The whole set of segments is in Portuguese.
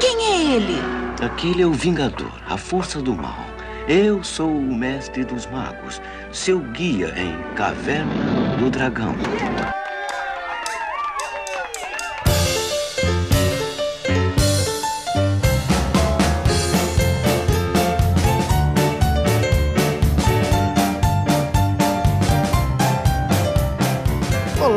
Quem é ele? Aquele é o Vingador, a força do mal. Eu sou o mestre dos magos, seu guia em Caverna do Dragão.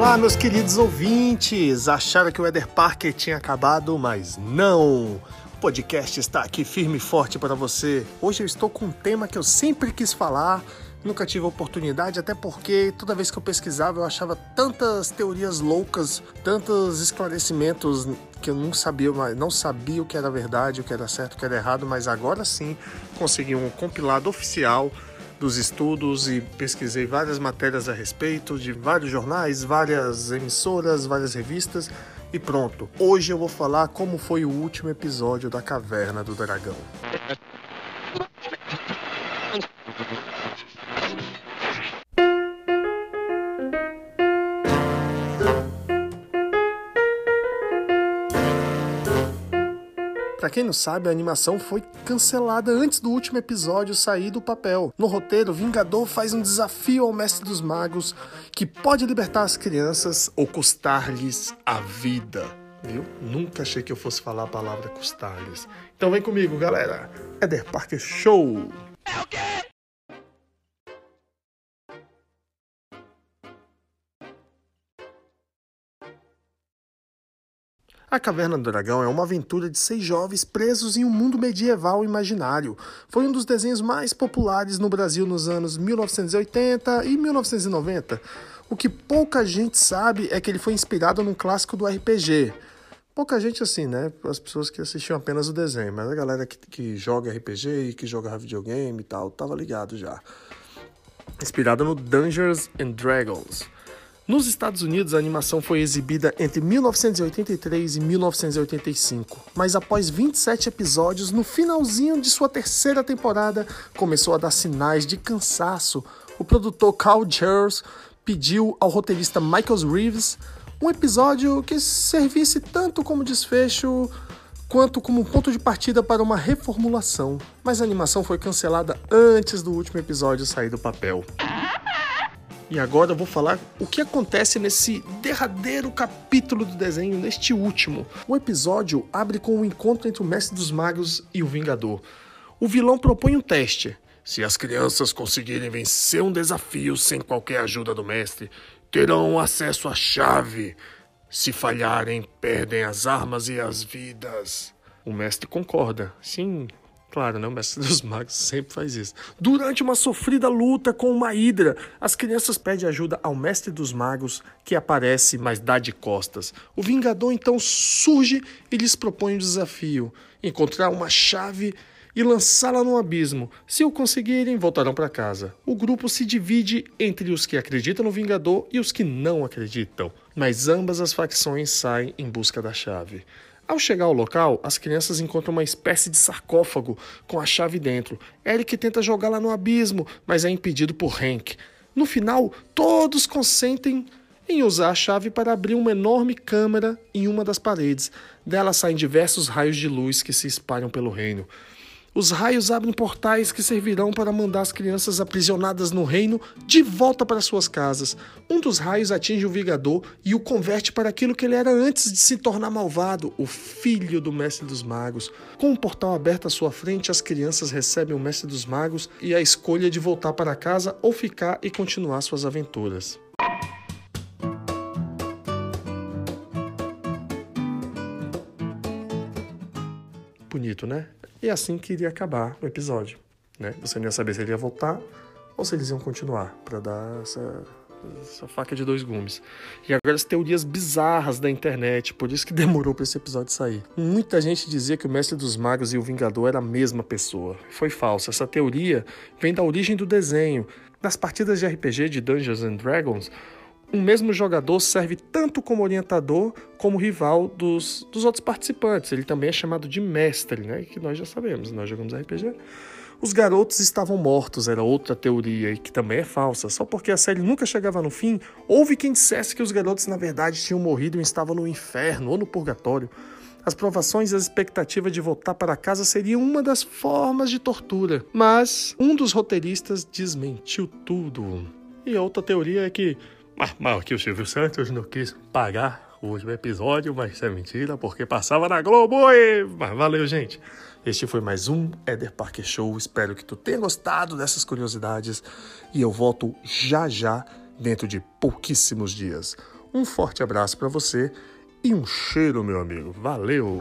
Olá, meus queridos ouvintes! Acharam que o Eder Parker tinha acabado, mas não! O podcast está aqui firme e forte para você. Hoje eu estou com um tema que eu sempre quis falar, nunca tive oportunidade, até porque toda vez que eu pesquisava eu achava tantas teorias loucas, tantos esclarecimentos que eu não sabia, não sabia o que era verdade, o que era certo, o que era errado, mas agora sim consegui um compilado oficial dos estudos e pesquisei várias matérias a respeito de vários jornais, várias emissoras, várias revistas e pronto. Hoje eu vou falar como foi o último episódio da Caverna do Dragão. Pra quem não sabe, a animação foi cancelada antes do último episódio sair do papel. No roteiro, Vingador faz um desafio ao Mestre dos Magos que pode libertar as crianças ou custar-lhes a vida. Viu? Nunca achei que eu fosse falar a palavra custar-lhes. Então vem comigo, galera. Eder Parker Show! É o quê? A Caverna do Dragão é uma aventura de seis jovens presos em um mundo medieval imaginário. Foi um dos desenhos mais populares no Brasil nos anos 1980 e 1990. O que pouca gente sabe é que ele foi inspirado num clássico do RPG. Pouca gente assim, né? As pessoas que assistiam apenas o desenho, mas a galera que, que joga RPG e que joga videogame e tal, tava ligado já. Inspirado no Dungeons and Dragons. Nos Estados Unidos, a animação foi exibida entre 1983 e 1985, mas após 27 episódios, no finalzinho de sua terceira temporada, começou a dar sinais de cansaço. O produtor Carl Charles pediu ao roteirista Michael Reeves um episódio que servisse tanto como desfecho quanto como ponto de partida para uma reformulação, mas a animação foi cancelada antes do último episódio sair do papel. E agora eu vou falar o que acontece nesse derradeiro capítulo do desenho, neste último. O episódio abre com o um encontro entre o Mestre dos Magos e o Vingador. O vilão propõe um teste. Se as crianças conseguirem vencer um desafio sem qualquer ajuda do mestre, terão acesso à chave. Se falharem, perdem as armas e as vidas. O mestre concorda. Sim, Claro, né? O mestre dos magos sempre faz isso. Durante uma sofrida luta com uma hidra, as crianças pedem ajuda ao mestre dos magos, que aparece, mas dá de costas. O Vingador então surge e lhes propõe um desafio: encontrar uma chave e lançá-la no abismo. Se o conseguirem, voltarão para casa. O grupo se divide entre os que acreditam no Vingador e os que não acreditam, mas ambas as facções saem em busca da chave. Ao chegar ao local, as crianças encontram uma espécie de sarcófago com a chave dentro. Eric tenta jogá-la no abismo, mas é impedido por Hank. No final, todos consentem em usar a chave para abrir uma enorme câmara em uma das paredes. Dela saem diversos raios de luz que se espalham pelo reino. Os raios abrem portais que servirão para mandar as crianças aprisionadas no reino de volta para suas casas. Um dos raios atinge o Vingador e o converte para aquilo que ele era antes de se tornar malvado, o filho do Mestre dos Magos. Com o portal aberto à sua frente, as crianças recebem o Mestre dos Magos e a escolha de voltar para casa ou ficar e continuar suas aventuras. Bonito, né? E assim que iria acabar o episódio. Né? Você não ia saber se ele ia voltar ou se eles iam continuar para dar essa, essa faca de dois gumes. E agora as teorias bizarras da internet, por isso que demorou para esse episódio sair. Muita gente dizia que o Mestre dos Magos e o Vingador era a mesma pessoa. Foi falso. Essa teoria vem da origem do desenho. Nas partidas de RPG de Dungeons and Dragons, um mesmo jogador serve tanto como orientador como rival dos, dos outros participantes. Ele também é chamado de mestre, né? Que nós já sabemos, nós jogamos RPG. Os garotos estavam mortos, era outra teoria, e que também é falsa. Só porque a série nunca chegava no fim, houve quem dissesse que os garotos na verdade tinham morrido e estavam no inferno ou no purgatório. As provações e a expectativa de voltar para casa seriam uma das formas de tortura. Mas um dos roteiristas desmentiu tudo. E outra teoria é que. Mas, mas que o Silvio Santos não quis pagar o último episódio, mas isso é mentira, porque passava na Globo. E... Mas valeu, gente. Este foi mais um Eder Parker Show. Espero que tu tenha gostado dessas curiosidades e eu volto já já dentro de pouquíssimos dias. Um forte abraço para você e um cheiro, meu amigo. Valeu!